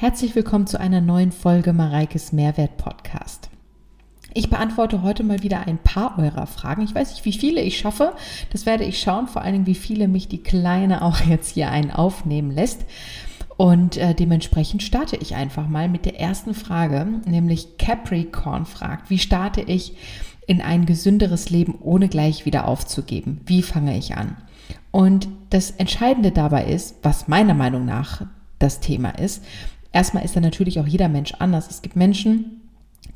Herzlich willkommen zu einer neuen Folge Mareikes Mehrwert Podcast. Ich beantworte heute mal wieder ein paar eurer Fragen. Ich weiß nicht, wie viele ich schaffe. Das werde ich schauen, vor allen Dingen, wie viele mich die Kleine auch jetzt hier einen aufnehmen lässt. Und äh, dementsprechend starte ich einfach mal mit der ersten Frage, nämlich Capricorn fragt, wie starte ich in ein gesünderes Leben, ohne gleich wieder aufzugeben? Wie fange ich an? Und das Entscheidende dabei ist, was meiner Meinung nach das Thema ist, Erstmal ist da natürlich auch jeder Mensch anders. Es gibt Menschen,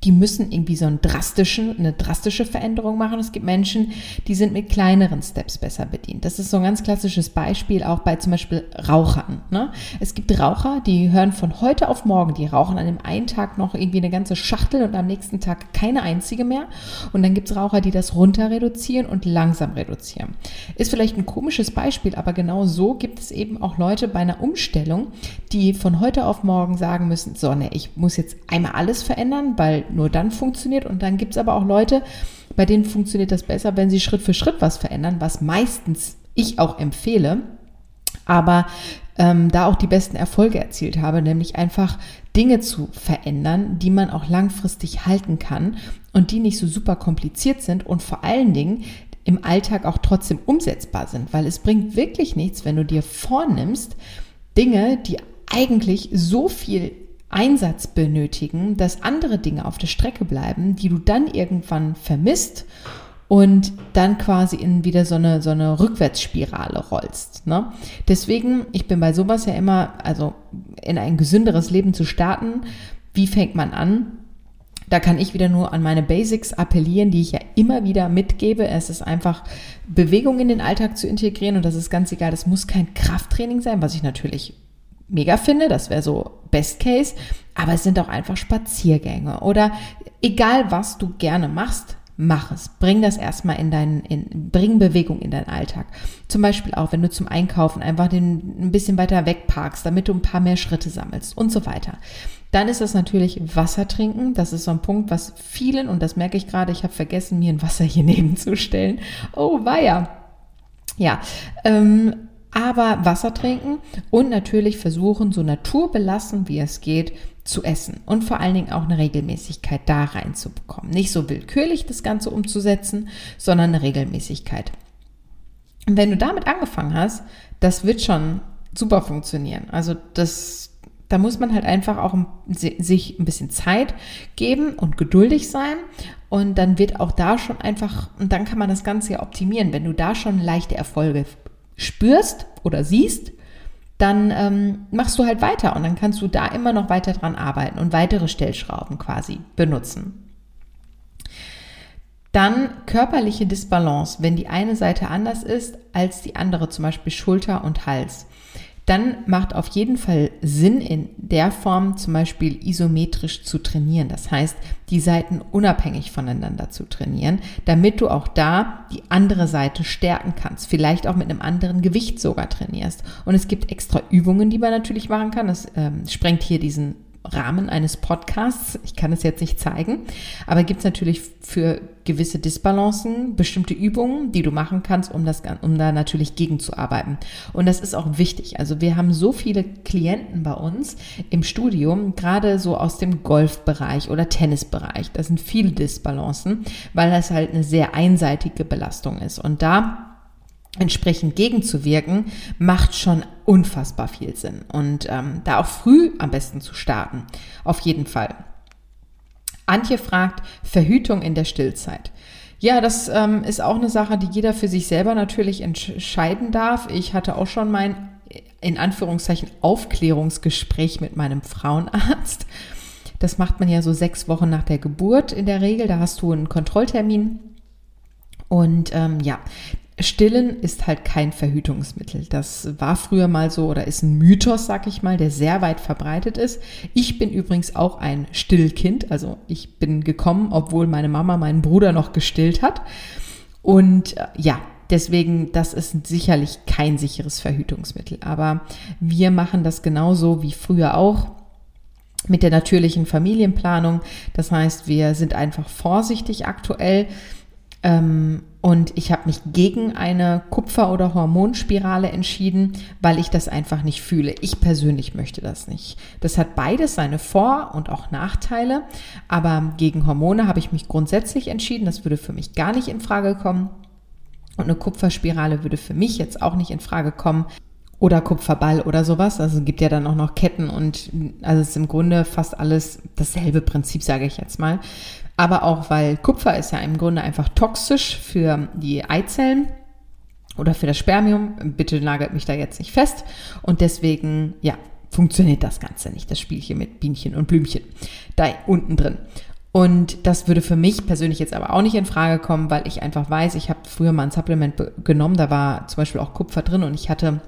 die müssen irgendwie so einen drastischen, eine drastische Veränderung machen. Es gibt Menschen, die sind mit kleineren Steps besser bedient. Das ist so ein ganz klassisches Beispiel auch bei zum Beispiel Rauchern. Ne? Es gibt Raucher, die hören von heute auf morgen, die rauchen an dem einen Tag noch irgendwie eine ganze Schachtel und am nächsten Tag keine einzige mehr. Und dann gibt es Raucher, die das runter reduzieren und langsam reduzieren. Ist vielleicht ein komisches Beispiel, aber genau so gibt es eben auch Leute bei einer Umstellung, die von heute auf morgen sagen müssen, so, ne, ich muss jetzt einmal alles verändern, weil nur dann funktioniert. Und dann gibt es aber auch Leute, bei denen funktioniert das besser, wenn sie Schritt für Schritt was verändern, was meistens ich auch empfehle. Aber ähm, da auch die besten Erfolge erzielt habe, nämlich einfach Dinge zu verändern, die man auch langfristig halten kann und die nicht so super kompliziert sind und vor allen Dingen im Alltag auch trotzdem umsetzbar sind, weil es bringt wirklich nichts, wenn du dir vornimmst, Dinge, die eigentlich so viel Einsatz benötigen, dass andere Dinge auf der Strecke bleiben, die du dann irgendwann vermisst und dann quasi in wieder so eine, so eine Rückwärtsspirale rollst. Ne? Deswegen, ich bin bei sowas ja immer, also in ein gesünderes Leben zu starten, wie fängt man an? Da kann ich wieder nur an meine Basics appellieren, die ich ja immer wieder mitgebe. Es ist einfach Bewegung in den Alltag zu integrieren und das ist ganz egal. Das muss kein Krafttraining sein, was ich natürlich mega finde, das wäre so Best Case, aber es sind auch einfach Spaziergänge oder egal was du gerne machst, mach es. Bring das erstmal in deinen, in, bring Bewegung in deinen Alltag. Zum Beispiel auch, wenn du zum Einkaufen einfach den, ein bisschen weiter weg parkst, damit du ein paar mehr Schritte sammelst und so weiter. Dann ist das natürlich Wasser trinken. Das ist so ein Punkt, was vielen, und das merke ich gerade, ich habe vergessen, mir ein Wasser hier nebenzustellen. Oh, weia. Ja, ähm, aber Wasser trinken und natürlich versuchen, so naturbelassen wie es geht, zu essen und vor allen Dingen auch eine Regelmäßigkeit da reinzubekommen. Nicht so willkürlich das Ganze umzusetzen, sondern eine Regelmäßigkeit. Und wenn du damit angefangen hast, das wird schon super funktionieren. Also das, da muss man halt einfach auch sich ein bisschen Zeit geben und geduldig sein. Und dann wird auch da schon einfach, und dann kann man das Ganze ja optimieren. Wenn du da schon leichte Erfolge spürst oder siehst, dann ähm, machst du halt weiter und dann kannst du da immer noch weiter dran arbeiten und weitere Stellschrauben quasi benutzen. Dann körperliche Disbalance, wenn die eine Seite anders ist als die andere, zum Beispiel Schulter und Hals dann macht auf jeden Fall Sinn, in der Form zum Beispiel isometrisch zu trainieren. Das heißt, die Seiten unabhängig voneinander zu trainieren, damit du auch da die andere Seite stärken kannst. Vielleicht auch mit einem anderen Gewicht sogar trainierst. Und es gibt extra Übungen, die man natürlich machen kann. Das ähm, sprengt hier diesen Rahmen eines Podcasts. Ich kann es jetzt nicht zeigen, aber gibt es natürlich für gewisse Disbalancen bestimmte Übungen, die du machen kannst, um das, um da natürlich gegenzuarbeiten. Und das ist auch wichtig. Also wir haben so viele Klienten bei uns im Studium, gerade so aus dem Golfbereich oder Tennisbereich. Das sind viele Disbalancen, weil das halt eine sehr einseitige Belastung ist. Und da entsprechend gegenzuwirken, macht schon unfassbar viel Sinn. Und ähm, da auch früh am besten zu starten. Auf jeden Fall. Antje fragt, Verhütung in der Stillzeit. Ja, das ähm, ist auch eine Sache, die jeder für sich selber natürlich entscheiden darf. Ich hatte auch schon mein, in Anführungszeichen, Aufklärungsgespräch mit meinem Frauenarzt. Das macht man ja so sechs Wochen nach der Geburt in der Regel. Da hast du einen Kontrolltermin. Und ähm, ja, Stillen ist halt kein Verhütungsmittel. Das war früher mal so oder ist ein Mythos, sag ich mal, der sehr weit verbreitet ist. Ich bin übrigens auch ein Stillkind. Also ich bin gekommen, obwohl meine Mama meinen Bruder noch gestillt hat. Und äh, ja, deswegen, das ist sicherlich kein sicheres Verhütungsmittel. Aber wir machen das genauso wie früher auch mit der natürlichen Familienplanung. Das heißt, wir sind einfach vorsichtig aktuell und ich habe mich gegen eine Kupfer- oder Hormonspirale entschieden, weil ich das einfach nicht fühle. Ich persönlich möchte das nicht. Das hat beides seine Vor- und auch Nachteile. Aber gegen Hormone habe ich mich grundsätzlich entschieden. Das würde für mich gar nicht in Frage kommen. Und eine Kupferspirale würde für mich jetzt auch nicht in Frage kommen. Oder Kupferball oder sowas. Also es gibt ja dann auch noch Ketten und also es ist im Grunde fast alles dasselbe Prinzip, sage ich jetzt mal aber auch weil Kupfer ist ja im Grunde einfach toxisch für die Eizellen oder für das Spermium. Bitte nagelt mich da jetzt nicht fest. Und deswegen, ja, funktioniert das Ganze nicht, das Spielchen mit Bienchen und Blümchen da unten drin. Und das würde für mich persönlich jetzt aber auch nicht in Frage kommen, weil ich einfach weiß, ich habe früher mal ein Supplement genommen, da war zum Beispiel auch Kupfer drin und ich hatte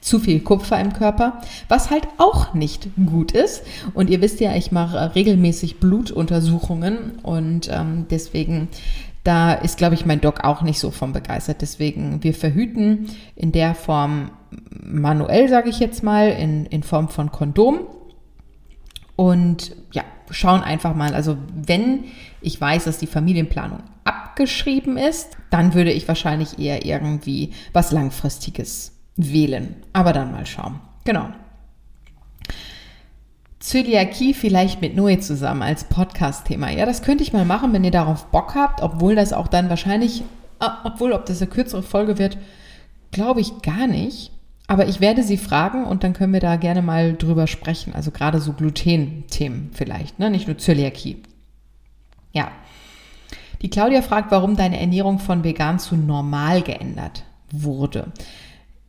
zu viel Kupfer im Körper, was halt auch nicht gut ist. Und ihr wisst ja, ich mache regelmäßig Blutuntersuchungen und ähm, deswegen, da ist, glaube ich, mein Doc auch nicht so von begeistert. Deswegen, wir verhüten in der Form manuell, sage ich jetzt mal, in, in Form von Kondom. Und ja, schauen einfach mal. Also wenn ich weiß, dass die Familienplanung abgeschrieben ist, dann würde ich wahrscheinlich eher irgendwie was Langfristiges wählen. Aber dann mal schauen. Genau. Zöliakie vielleicht mit Noe zusammen als Podcast-Thema. Ja, das könnte ich mal machen, wenn ihr darauf Bock habt, obwohl das auch dann wahrscheinlich, obwohl, ob das eine kürzere Folge wird, glaube ich gar nicht. Aber ich werde sie fragen und dann können wir da gerne mal drüber sprechen. Also gerade so Gluten-Themen vielleicht, ne? nicht nur Zöliakie. Ja. Die Claudia fragt, warum deine Ernährung von vegan zu normal geändert wurde.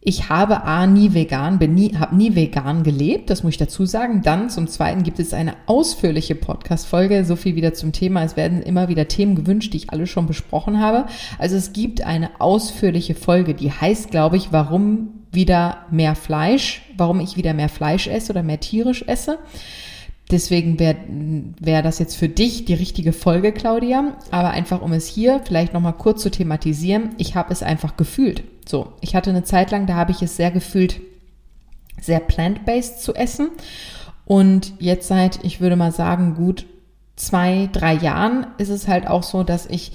Ich habe A, nie vegan, bin nie, habe nie vegan gelebt, das muss ich dazu sagen. Dann zum Zweiten gibt es eine ausführliche Podcast-Folge, so viel wieder zum Thema. Es werden immer wieder Themen gewünscht, die ich alle schon besprochen habe. Also es gibt eine ausführliche Folge, die heißt, glaube ich, warum wieder mehr Fleisch, warum ich wieder mehr Fleisch esse oder mehr tierisch esse. Deswegen wäre wär das jetzt für dich die richtige Folge, Claudia. Aber einfach, um es hier vielleicht nochmal kurz zu thematisieren, ich habe es einfach gefühlt. So, ich hatte eine Zeit lang, da habe ich es sehr gefühlt, sehr plant-based zu essen. Und jetzt seit, ich würde mal sagen, gut zwei, drei Jahren ist es halt auch so, dass ich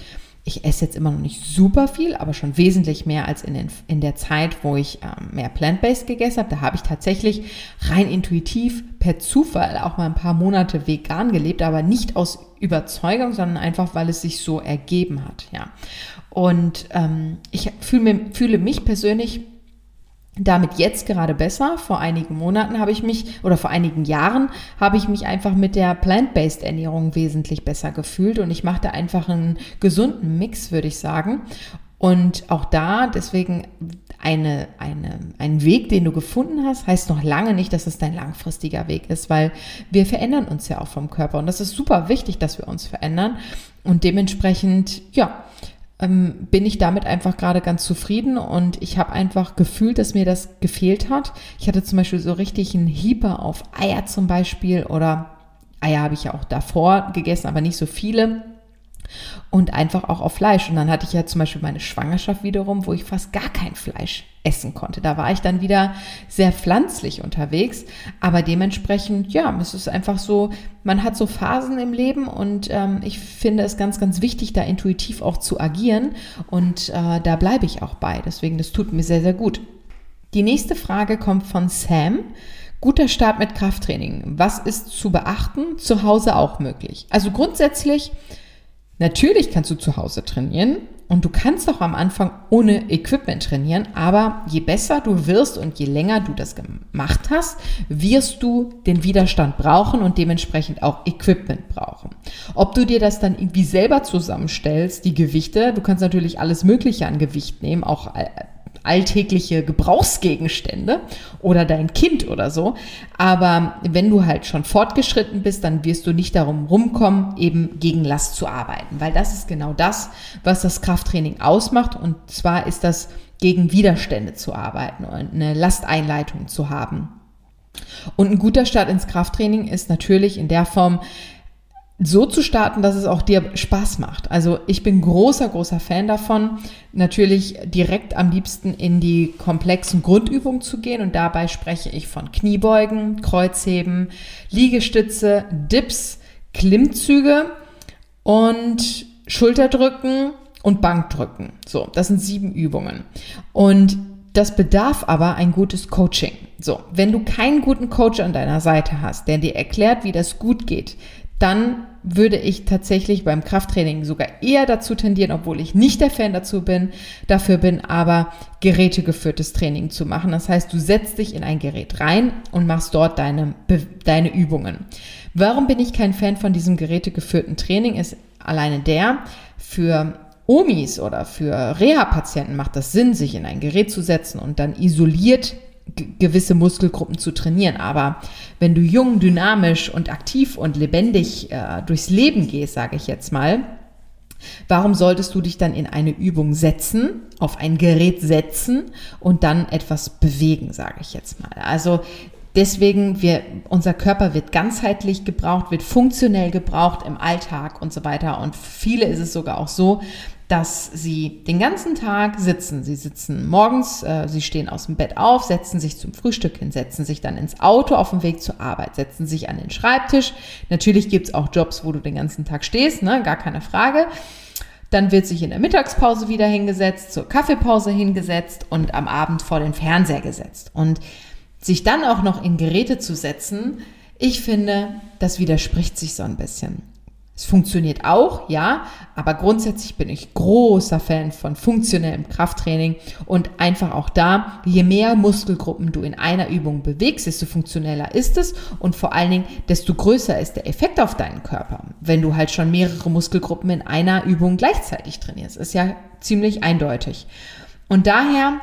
ich esse jetzt immer noch nicht super viel, aber schon wesentlich mehr als in, den, in der Zeit, wo ich ähm, mehr plant-based gegessen habe. Da habe ich tatsächlich rein intuitiv per Zufall auch mal ein paar Monate vegan gelebt, aber nicht aus Überzeugung, sondern einfach, weil es sich so ergeben hat. Ja. Und ähm, ich fühle, fühle mich persönlich damit jetzt gerade besser. Vor einigen Monaten habe ich mich oder vor einigen Jahren habe ich mich einfach mit der plant-based Ernährung wesentlich besser gefühlt und ich machte einfach einen gesunden Mix, würde ich sagen. Und auch da, deswegen eine, eine, ein Weg, den du gefunden hast, heißt noch lange nicht, dass es dein langfristiger Weg ist, weil wir verändern uns ja auch vom Körper. Und das ist super wichtig, dass wir uns verändern. Und dementsprechend, ja, ähm, bin ich damit einfach gerade ganz zufrieden und ich habe einfach gefühlt, dass mir das gefehlt hat. Ich hatte zum Beispiel so richtig einen Hieper auf Eier zum Beispiel oder Eier habe ich ja auch davor gegessen, aber nicht so viele und einfach auch auf Fleisch. Und dann hatte ich ja zum Beispiel meine Schwangerschaft wiederum, wo ich fast gar kein Fleisch essen konnte. Da war ich dann wieder sehr pflanzlich unterwegs. Aber dementsprechend, ja, es ist einfach so, man hat so Phasen im Leben und ähm, ich finde es ganz, ganz wichtig, da intuitiv auch zu agieren. Und äh, da bleibe ich auch bei. Deswegen, das tut mir sehr, sehr gut. Die nächste Frage kommt von Sam. Guter Start mit Krafttraining. Was ist zu beachten? Zu Hause auch möglich. Also grundsätzlich Natürlich kannst du zu Hause trainieren und du kannst auch am Anfang ohne Equipment trainieren, aber je besser du wirst und je länger du das gemacht hast, wirst du den Widerstand brauchen und dementsprechend auch Equipment brauchen. Ob du dir das dann irgendwie selber zusammenstellst, die Gewichte, du kannst natürlich alles Mögliche an Gewicht nehmen, auch äh, alltägliche Gebrauchsgegenstände oder dein Kind oder so. Aber wenn du halt schon fortgeschritten bist, dann wirst du nicht darum rumkommen, eben gegen Last zu arbeiten, weil das ist genau das, was das Krafttraining ausmacht. Und zwar ist das gegen Widerstände zu arbeiten und eine Lasteinleitung zu haben. Und ein guter Start ins Krafttraining ist natürlich in der Form, so zu starten, dass es auch dir Spaß macht. Also ich bin großer, großer Fan davon, natürlich direkt am liebsten in die komplexen Grundübungen zu gehen und dabei spreche ich von Kniebeugen, Kreuzheben, Liegestütze, Dips, Klimmzüge und Schulterdrücken und Bankdrücken. So, das sind sieben Übungen. Und das bedarf aber ein gutes Coaching. So, wenn du keinen guten Coach an deiner Seite hast, der dir erklärt, wie das gut geht, dann würde ich tatsächlich beim Krafttraining sogar eher dazu tendieren, obwohl ich nicht der Fan dazu bin, dafür bin, aber gerätegeführtes Training zu machen. Das heißt, du setzt dich in ein Gerät rein und machst dort deine, deine Übungen. Warum bin ich kein Fan von diesem gerätegeführten Training? Ist alleine der, für Omis oder für Reha-Patienten macht das Sinn, sich in ein Gerät zu setzen und dann isoliert gewisse Muskelgruppen zu trainieren. Aber wenn du jung, dynamisch und aktiv und lebendig äh, durchs Leben gehst, sage ich jetzt mal, warum solltest du dich dann in eine Übung setzen, auf ein Gerät setzen und dann etwas bewegen, sage ich jetzt mal. Also Deswegen, wir, unser Körper wird ganzheitlich gebraucht, wird funktionell gebraucht im Alltag und so weiter. Und viele ist es sogar auch so, dass sie den ganzen Tag sitzen. Sie sitzen morgens, äh, sie stehen aus dem Bett auf, setzen sich zum Frühstück hin, setzen sich dann ins Auto auf dem Weg zur Arbeit, setzen sich an den Schreibtisch. Natürlich gibt's auch Jobs, wo du den ganzen Tag stehst, ne? gar keine Frage. Dann wird sich in der Mittagspause wieder hingesetzt, zur Kaffeepause hingesetzt und am Abend vor den Fernseher gesetzt. Und sich dann auch noch in Geräte zu setzen, ich finde, das widerspricht sich so ein bisschen. Es funktioniert auch, ja, aber grundsätzlich bin ich großer Fan von funktionellem Krafttraining und einfach auch da, je mehr Muskelgruppen du in einer Übung bewegst, desto funktioneller ist es und vor allen Dingen, desto größer ist der Effekt auf deinen Körper, wenn du halt schon mehrere Muskelgruppen in einer Übung gleichzeitig trainierst. Ist ja ziemlich eindeutig. Und daher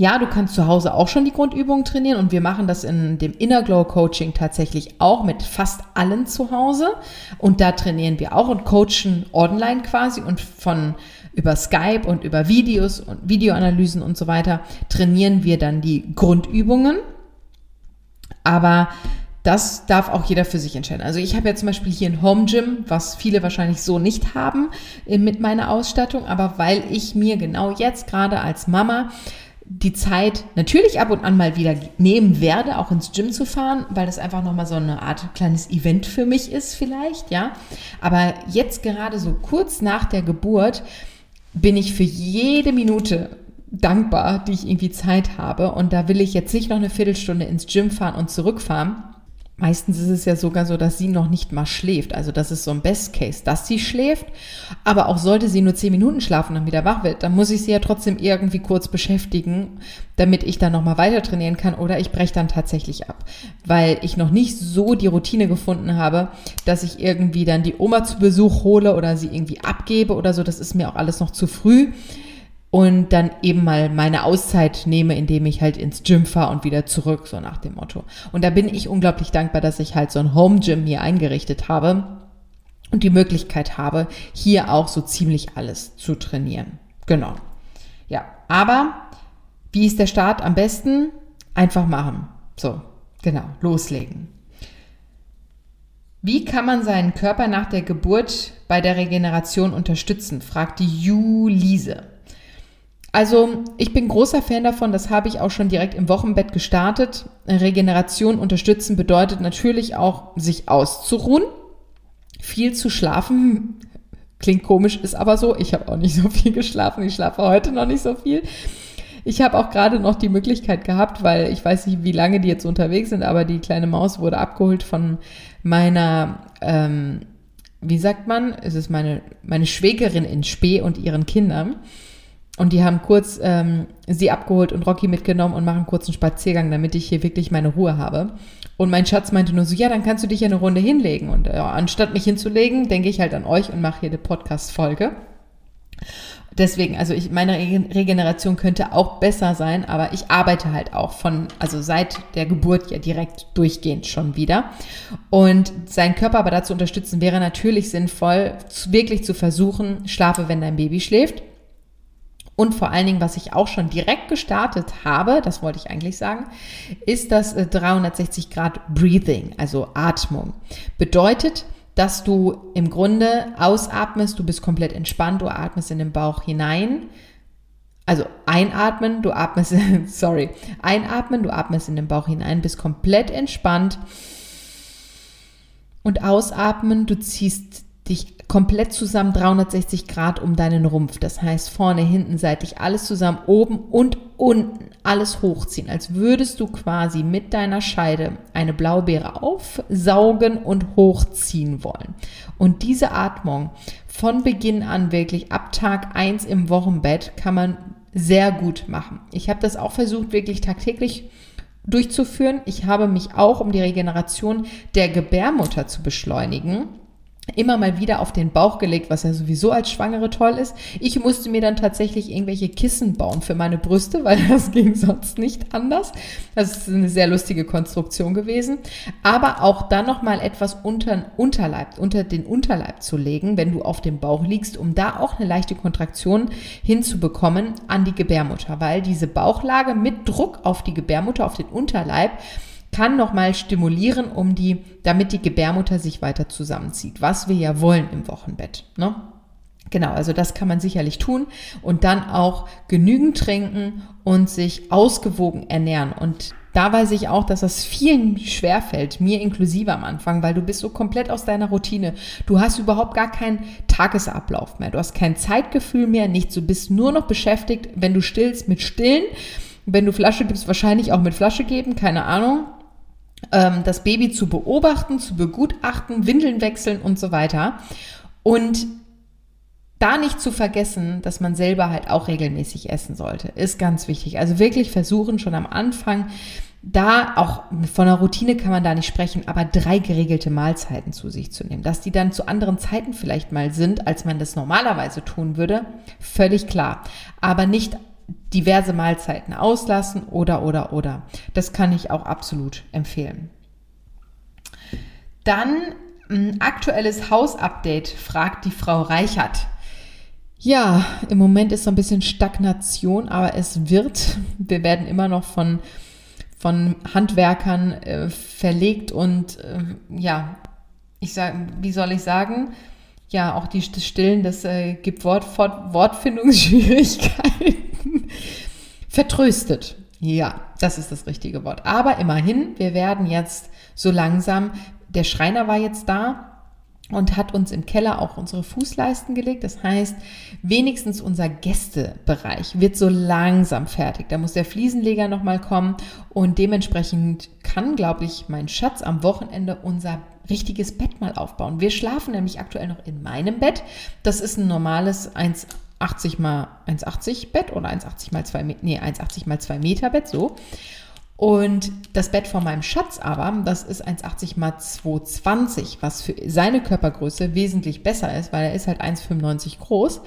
ja, du kannst zu Hause auch schon die Grundübungen trainieren und wir machen das in dem Inner Glow Coaching tatsächlich auch mit fast allen zu Hause und da trainieren wir auch und coachen online quasi und von über Skype und über Videos und Videoanalysen und so weiter trainieren wir dann die Grundübungen. Aber das darf auch jeder für sich entscheiden. Also ich habe ja zum Beispiel hier ein Home Gym, was viele wahrscheinlich so nicht haben äh, mit meiner Ausstattung, aber weil ich mir genau jetzt gerade als Mama die Zeit natürlich ab und an mal wieder nehmen werde, auch ins Gym zu fahren, weil das einfach nochmal so eine Art kleines Event für mich ist vielleicht, ja. Aber jetzt gerade so kurz nach der Geburt bin ich für jede Minute dankbar, die ich irgendwie Zeit habe. Und da will ich jetzt nicht noch eine Viertelstunde ins Gym fahren und zurückfahren, Meistens ist es ja sogar so, dass sie noch nicht mal schläft. Also das ist so ein Best Case, dass sie schläft. Aber auch sollte sie nur zehn Minuten schlafen und wieder wach wird, dann muss ich sie ja trotzdem irgendwie kurz beschäftigen, damit ich dann nochmal weiter trainieren kann oder ich breche dann tatsächlich ab. Weil ich noch nicht so die Routine gefunden habe, dass ich irgendwie dann die Oma zu Besuch hole oder sie irgendwie abgebe oder so. Das ist mir auch alles noch zu früh und dann eben mal meine Auszeit nehme, indem ich halt ins Gym fahre und wieder zurück, so nach dem Motto. Und da bin ich unglaublich dankbar, dass ich halt so ein Home Gym hier eingerichtet habe und die Möglichkeit habe, hier auch so ziemlich alles zu trainieren. Genau. Ja, aber wie ist der Start am besten? Einfach machen. So, genau, loslegen. Wie kann man seinen Körper nach der Geburt bei der Regeneration unterstützen? fragt die Julise. Also ich bin großer Fan davon, das habe ich auch schon direkt im Wochenbett gestartet. Regeneration unterstützen bedeutet natürlich auch, sich auszuruhen, viel zu schlafen. Klingt komisch, ist aber so. Ich habe auch nicht so viel geschlafen. Ich schlafe heute noch nicht so viel. Ich habe auch gerade noch die Möglichkeit gehabt, weil ich weiß nicht, wie lange die jetzt unterwegs sind, aber die kleine Maus wurde abgeholt von meiner, ähm, wie sagt man, es ist meine, meine Schwägerin in Spee und ihren Kindern. Und die haben kurz ähm, sie abgeholt und Rocky mitgenommen und machen kurz einen Spaziergang, damit ich hier wirklich meine Ruhe habe. Und mein Schatz meinte nur so, ja, dann kannst du dich ja eine Runde hinlegen. Und ja, anstatt mich hinzulegen, denke ich halt an euch und mache hier eine Podcast-Folge. Deswegen, also ich, meine Regeneration könnte auch besser sein, aber ich arbeite halt auch von, also seit der Geburt ja direkt durchgehend schon wieder. Und seinen Körper aber dazu unterstützen wäre natürlich sinnvoll, wirklich zu versuchen, schlafe, wenn dein Baby schläft und vor allen Dingen, was ich auch schon direkt gestartet habe, das wollte ich eigentlich sagen, ist das 360 äh, Grad Breathing, also Atmung. Bedeutet, dass du im Grunde ausatmest, du bist komplett entspannt, du atmest in den Bauch hinein. Also einatmen, du atmest, sorry, einatmen, du atmest in den Bauch hinein, bist komplett entspannt. Und ausatmen, du ziehst dich komplett zusammen 360 Grad um deinen Rumpf. Das heißt vorne, hinten, seitlich, alles zusammen, oben und unten, alles hochziehen, als würdest du quasi mit deiner Scheide eine Blaubeere aufsaugen und hochziehen wollen. Und diese Atmung von Beginn an wirklich ab Tag 1 im Wochenbett kann man sehr gut machen. Ich habe das auch versucht, wirklich tagtäglich durchzuführen. Ich habe mich auch, um die Regeneration der Gebärmutter zu beschleunigen, immer mal wieder auf den Bauch gelegt, was ja sowieso als Schwangere toll ist. Ich musste mir dann tatsächlich irgendwelche Kissen bauen für meine Brüste, weil das ging sonst nicht anders. Das ist eine sehr lustige Konstruktion gewesen. Aber auch dann nochmal etwas unter Unterleib, unter den Unterleib zu legen, wenn du auf dem Bauch liegst, um da auch eine leichte Kontraktion hinzubekommen an die Gebärmutter, weil diese Bauchlage mit Druck auf die Gebärmutter, auf den Unterleib, kann nochmal stimulieren, um die, damit die Gebärmutter sich weiter zusammenzieht, was wir ja wollen im Wochenbett. Ne? Genau, also das kann man sicherlich tun und dann auch genügend trinken und sich ausgewogen ernähren. Und da weiß ich auch, dass das vielen schwerfällt, mir inklusive am Anfang, weil du bist so komplett aus deiner Routine. Du hast überhaupt gar keinen Tagesablauf mehr. Du hast kein Zeitgefühl mehr, nichts. Du bist nur noch beschäftigt, wenn du stillst, mit Stillen. Wenn du Flasche gibst, wahrscheinlich auch mit Flasche geben, keine Ahnung ähm, das Baby zu beobachten, zu begutachten, Windeln wechseln und so weiter. Und da nicht zu vergessen, dass man selber halt auch regelmäßig essen sollte, ist ganz wichtig. Also wirklich versuchen schon am Anfang, da auch von der Routine kann man da nicht sprechen, aber drei geregelte Mahlzeiten zu sich zu nehmen. Dass die dann zu anderen Zeiten vielleicht mal sind, als man das normalerweise tun würde, völlig klar. Aber nicht diverse Mahlzeiten auslassen oder, oder, oder. Das kann ich auch absolut empfehlen. Dann ein aktuelles Hausupdate, fragt die Frau Reichert. Ja, im Moment ist so ein bisschen Stagnation, aber es wird. Wir werden immer noch von, von Handwerkern äh, verlegt und äh, ja, ich sage, wie soll ich sagen? Ja, auch die, das Stillen, das äh, gibt Wort, Wort, Wortfindungsschwierigkeiten. Vertröstet. Ja, das ist das richtige Wort. Aber immerhin, wir werden jetzt so langsam, der Schreiner war jetzt da und hat uns im Keller auch unsere Fußleisten gelegt. Das heißt, wenigstens unser Gästebereich wird so langsam fertig. Da muss der Fliesenleger nochmal kommen und dementsprechend kann, glaube ich, mein Schatz am Wochenende unser richtiges Bett mal aufbauen. Wir schlafen nämlich aktuell noch in meinem Bett. Das ist ein normales 1 80 mal 1,80 Bett oder 1,80 mal 2 Meter, nee, 1,80 mal 2 Meter Bett, so. Und das Bett von meinem Schatz aber, das ist 1,80 mal 2,20, was für seine Körpergröße wesentlich besser ist, weil er ist halt 1,95 groß.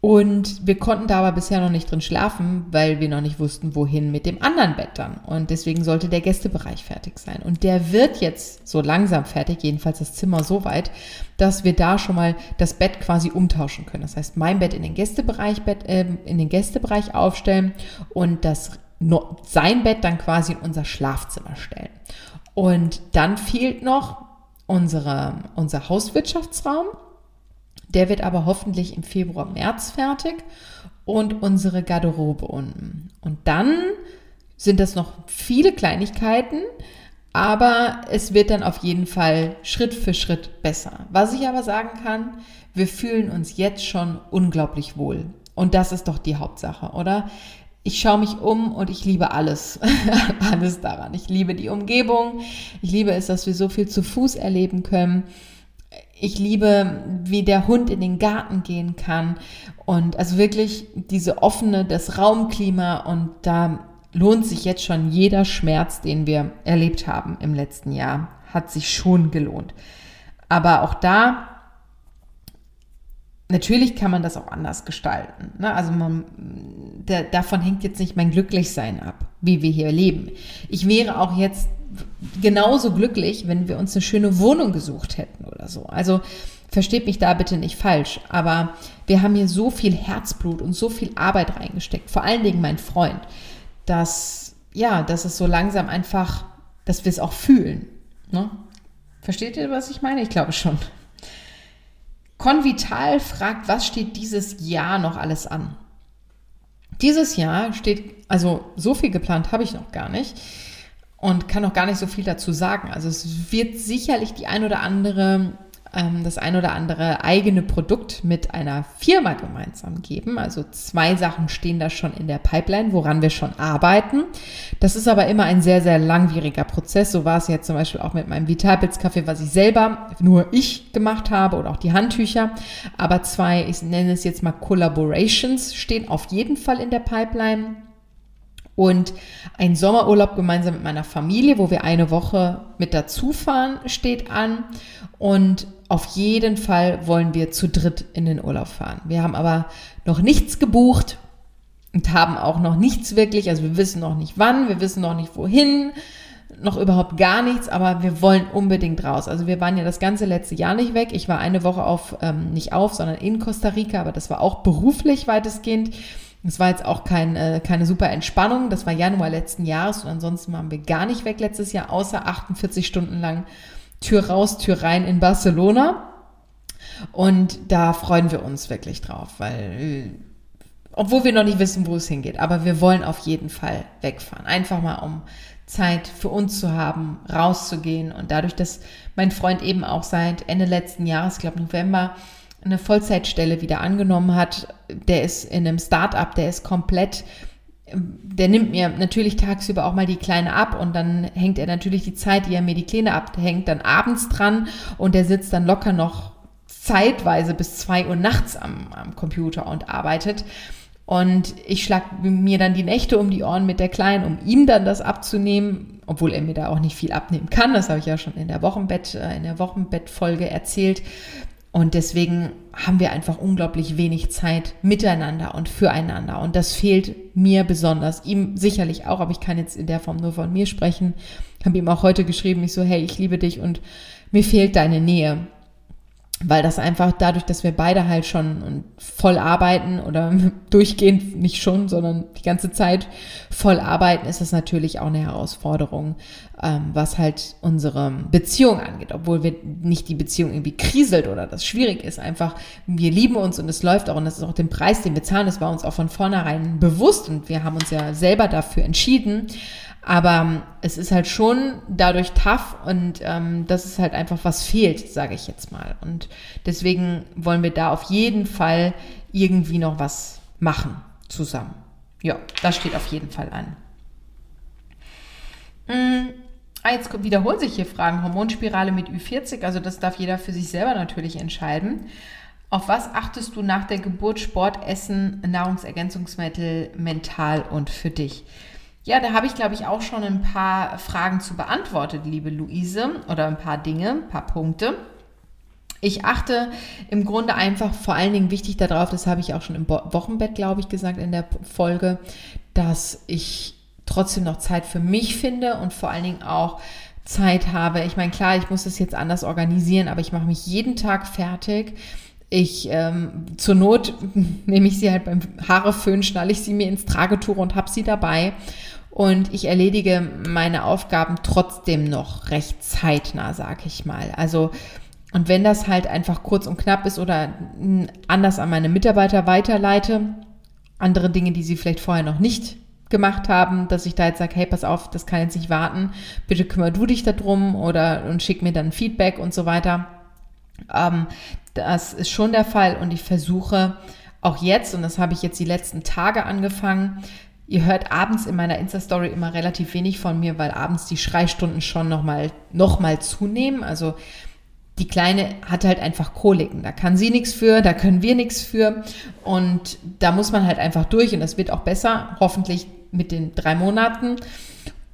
Und wir konnten da aber bisher noch nicht drin schlafen, weil wir noch nicht wussten, wohin mit dem anderen Bett dann. Und deswegen sollte der Gästebereich fertig sein. Und der wird jetzt so langsam fertig, jedenfalls das Zimmer so weit, dass wir da schon mal das Bett quasi umtauschen können. Das heißt, mein Bett in den Gästebereich, Bett, äh, in den Gästebereich aufstellen und das sein Bett dann quasi in unser Schlafzimmer stellen. Und dann fehlt noch unsere, unser Hauswirtschaftsraum der wird aber hoffentlich im Februar, März fertig und unsere Garderobe unten. Und dann sind das noch viele Kleinigkeiten, aber es wird dann auf jeden Fall Schritt für Schritt besser. Was ich aber sagen kann, wir fühlen uns jetzt schon unglaublich wohl. Und das ist doch die Hauptsache, oder? Ich schaue mich um und ich liebe alles, alles daran. Ich liebe die Umgebung. Ich liebe es, dass wir so viel zu Fuß erleben können. Ich liebe, wie der Hund in den Garten gehen kann und also wirklich diese offene, das Raumklima und da lohnt sich jetzt schon jeder Schmerz, den wir erlebt haben im letzten Jahr, hat sich schon gelohnt. Aber auch da, natürlich kann man das auch anders gestalten. Ne? Also man, der, davon hängt jetzt nicht mein Glücklichsein ab, wie wir hier leben. Ich wäre auch jetzt genauso glücklich, wenn wir uns eine schöne Wohnung gesucht hätten oder so. Also versteht mich da bitte nicht falsch, aber wir haben hier so viel Herzblut und so viel Arbeit reingesteckt, vor allen Dingen mein Freund, dass ja, dass es so langsam einfach, dass wir es auch fühlen. Ne? Versteht ihr, was ich meine? Ich glaube schon. Convital fragt, was steht dieses Jahr noch alles an? Dieses Jahr steht, also so viel geplant habe ich noch gar nicht und kann noch gar nicht so viel dazu sagen. Also es wird sicherlich die ein oder andere ähm, das ein oder andere eigene Produkt mit einer Firma gemeinsam geben. Also zwei Sachen stehen da schon in der Pipeline, woran wir schon arbeiten. Das ist aber immer ein sehr, sehr langwieriger Prozess. So war es jetzt zum Beispiel auch mit meinem Vitalpilz Kaffee, was ich selber, nur ich gemacht habe oder auch die Handtücher. Aber zwei, ich nenne es jetzt mal Collaborations, stehen auf jeden Fall in der Pipeline. Und ein Sommerurlaub gemeinsam mit meiner Familie, wo wir eine Woche mit dazu fahren, steht an. Und auf jeden Fall wollen wir zu dritt in den Urlaub fahren. Wir haben aber noch nichts gebucht und haben auch noch nichts wirklich, also wir wissen noch nicht wann, wir wissen noch nicht wohin, noch überhaupt gar nichts, aber wir wollen unbedingt raus. Also wir waren ja das ganze letzte Jahr nicht weg. Ich war eine Woche auf, ähm, nicht auf, sondern in Costa Rica, aber das war auch beruflich weitestgehend. Es war jetzt auch kein, äh, keine super Entspannung. Das war Januar letzten Jahres und ansonsten waren wir gar nicht weg letztes Jahr, außer 48 Stunden lang Tür raus, Tür rein in Barcelona. Und da freuen wir uns wirklich drauf, weil, obwohl wir noch nicht wissen, wo es hingeht, aber wir wollen auf jeden Fall wegfahren. Einfach mal, um Zeit für uns zu haben, rauszugehen. Und dadurch, dass mein Freund eben auch seit Ende letzten Jahres, ich glaube November, eine Vollzeitstelle wieder angenommen hat, der ist in einem Start-up, der ist komplett, der nimmt mir natürlich tagsüber auch mal die Kleine ab und dann hängt er natürlich die Zeit, die er mir die Kleine abhängt, dann abends dran und der sitzt dann locker noch zeitweise bis zwei Uhr nachts am, am Computer und arbeitet. Und ich schlag mir dann die Nächte um die Ohren mit der Kleinen, um ihm dann das abzunehmen, obwohl er mir da auch nicht viel abnehmen kann. Das habe ich ja schon in der Wochenbett, äh, in der Wochenbettfolge erzählt. Und deswegen haben wir einfach unglaublich wenig Zeit miteinander und füreinander. Und das fehlt mir besonders. Ihm sicherlich auch, aber ich kann jetzt in der Form nur von mir sprechen. Ich habe ihm auch heute geschrieben, ich so, hey, ich liebe dich und mir fehlt deine Nähe weil das einfach dadurch, dass wir beide halt schon voll arbeiten oder durchgehend nicht schon, sondern die ganze Zeit voll arbeiten, ist das natürlich auch eine Herausforderung, ähm, was halt unsere Beziehung angeht, obwohl wir nicht die Beziehung irgendwie kriselt oder das schwierig ist. Einfach, wir lieben uns und es läuft auch und das ist auch den Preis, den wir zahlen. Das war uns auch von vornherein bewusst und wir haben uns ja selber dafür entschieden. Aber ähm, es ist halt schon dadurch tough und ähm, das ist halt einfach was fehlt, sage ich jetzt mal. Und deswegen wollen wir da auf jeden Fall irgendwie noch was machen zusammen. Ja, das steht auf jeden Fall an. Mhm. Ah, jetzt wiederholen sich hier Fragen. Hormonspirale mit Ü40, also das darf jeder für sich selber natürlich entscheiden. Auf was achtest du nach der Geburt, Sport, Essen, Nahrungsergänzungsmittel, mental und für dich? Ja, da habe ich, glaube ich, auch schon ein paar Fragen zu beantwortet, liebe Luise, oder ein paar Dinge, ein paar Punkte. Ich achte im Grunde einfach vor allen Dingen wichtig darauf, das habe ich auch schon im Wochenbett, glaube ich, gesagt in der Folge, dass ich trotzdem noch Zeit für mich finde und vor allen Dingen auch Zeit habe. Ich meine, klar, ich muss das jetzt anders organisieren, aber ich mache mich jeden Tag fertig. Ich ähm, zur Not nehme ich sie halt beim Haareföhn, schnalle ich sie mir ins Tragetuch und habe sie dabei und ich erledige meine Aufgaben trotzdem noch recht zeitnah, sag ich mal. Also und wenn das halt einfach kurz und knapp ist oder anders an meine Mitarbeiter weiterleite, andere Dinge, die sie vielleicht vorher noch nicht gemacht haben, dass ich da jetzt sage, hey, pass auf, das kann jetzt nicht warten, bitte kümmer du dich darum oder und schick mir dann Feedback und so weiter. Ähm, das ist schon der Fall und ich versuche auch jetzt, und das habe ich jetzt die letzten Tage angefangen, Ihr hört abends in meiner Insta-Story immer relativ wenig von mir, weil abends die Schreistunden schon nochmal noch mal zunehmen. Also die Kleine hat halt einfach Koliken. Da kann sie nichts für, da können wir nichts für. Und da muss man halt einfach durch und das wird auch besser, hoffentlich mit den drei Monaten.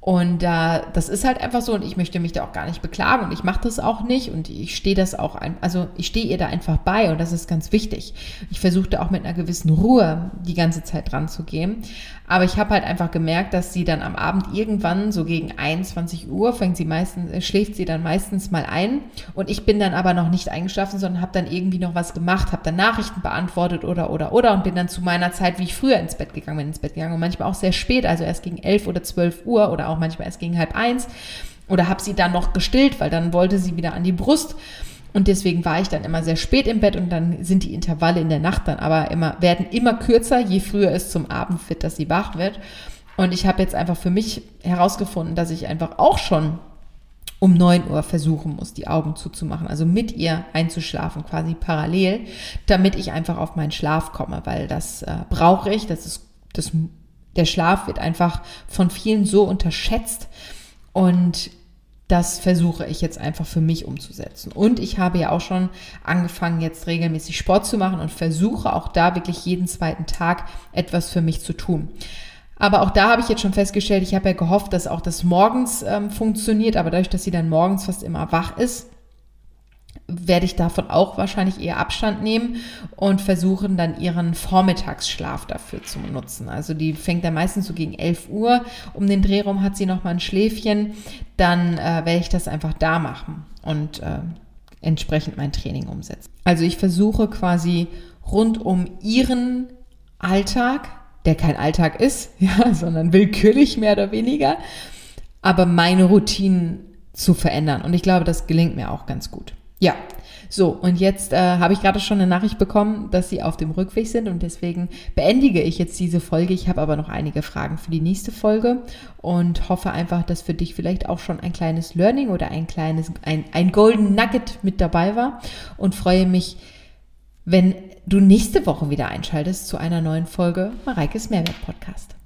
Und äh, das ist halt einfach so und ich möchte mich da auch gar nicht beklagen und ich mache das auch nicht und ich stehe das auch, ein, also ich stehe ihr da einfach bei und das ist ganz wichtig. Ich versuchte auch mit einer gewissen Ruhe die ganze Zeit dran zu gehen. Aber ich habe halt einfach gemerkt, dass sie dann am Abend irgendwann so gegen 21 Uhr fängt sie meistens, äh, schläft sie dann meistens mal ein und ich bin dann aber noch nicht eingeschlafen, sondern habe dann irgendwie noch was gemacht, habe dann Nachrichten beantwortet oder oder oder und bin dann zu meiner Zeit, wie ich früher ins Bett gegangen bin, ins Bett gegangen und manchmal auch sehr spät, also erst gegen 11 oder 12 Uhr oder auch manchmal erst gegen halb eins oder habe sie dann noch gestillt, weil dann wollte sie wieder an die Brust. Und deswegen war ich dann immer sehr spät im Bett und dann sind die Intervalle in der Nacht dann aber immer, werden immer kürzer, je früher es zum Abend wird, dass sie wach wird. Und ich habe jetzt einfach für mich herausgefunden, dass ich einfach auch schon um 9 Uhr versuchen muss, die Augen zuzumachen, also mit ihr einzuschlafen, quasi parallel, damit ich einfach auf meinen Schlaf komme, weil das äh, brauche ich, das ist, das, der Schlaf wird einfach von vielen so unterschätzt und das versuche ich jetzt einfach für mich umzusetzen. Und ich habe ja auch schon angefangen, jetzt regelmäßig Sport zu machen und versuche auch da wirklich jeden zweiten Tag etwas für mich zu tun. Aber auch da habe ich jetzt schon festgestellt, ich habe ja gehofft, dass auch das morgens ähm, funktioniert, aber dadurch, dass sie dann morgens fast immer wach ist, werde ich davon auch wahrscheinlich eher Abstand nehmen und versuchen dann ihren Vormittagsschlaf dafür zu nutzen. Also die fängt dann meistens so gegen 11 Uhr, um den Drehraum hat sie noch mal ein Schläfchen, dann äh, werde ich das einfach da machen und äh, entsprechend mein Training umsetzen. Also ich versuche quasi rund um ihren Alltag der kein Alltag ist, ja, sondern willkürlich mehr oder weniger, aber meine Routinen zu verändern. Und ich glaube, das gelingt mir auch ganz gut. Ja, so, und jetzt äh, habe ich gerade schon eine Nachricht bekommen, dass Sie auf dem Rückweg sind und deswegen beendige ich jetzt diese Folge. Ich habe aber noch einige Fragen für die nächste Folge und hoffe einfach, dass für dich vielleicht auch schon ein kleines Learning oder ein kleines, ein, ein Golden Nugget mit dabei war und freue mich, wenn du nächste Woche wieder einschaltest zu einer neuen Folge Mareikes Mehrwert Podcast.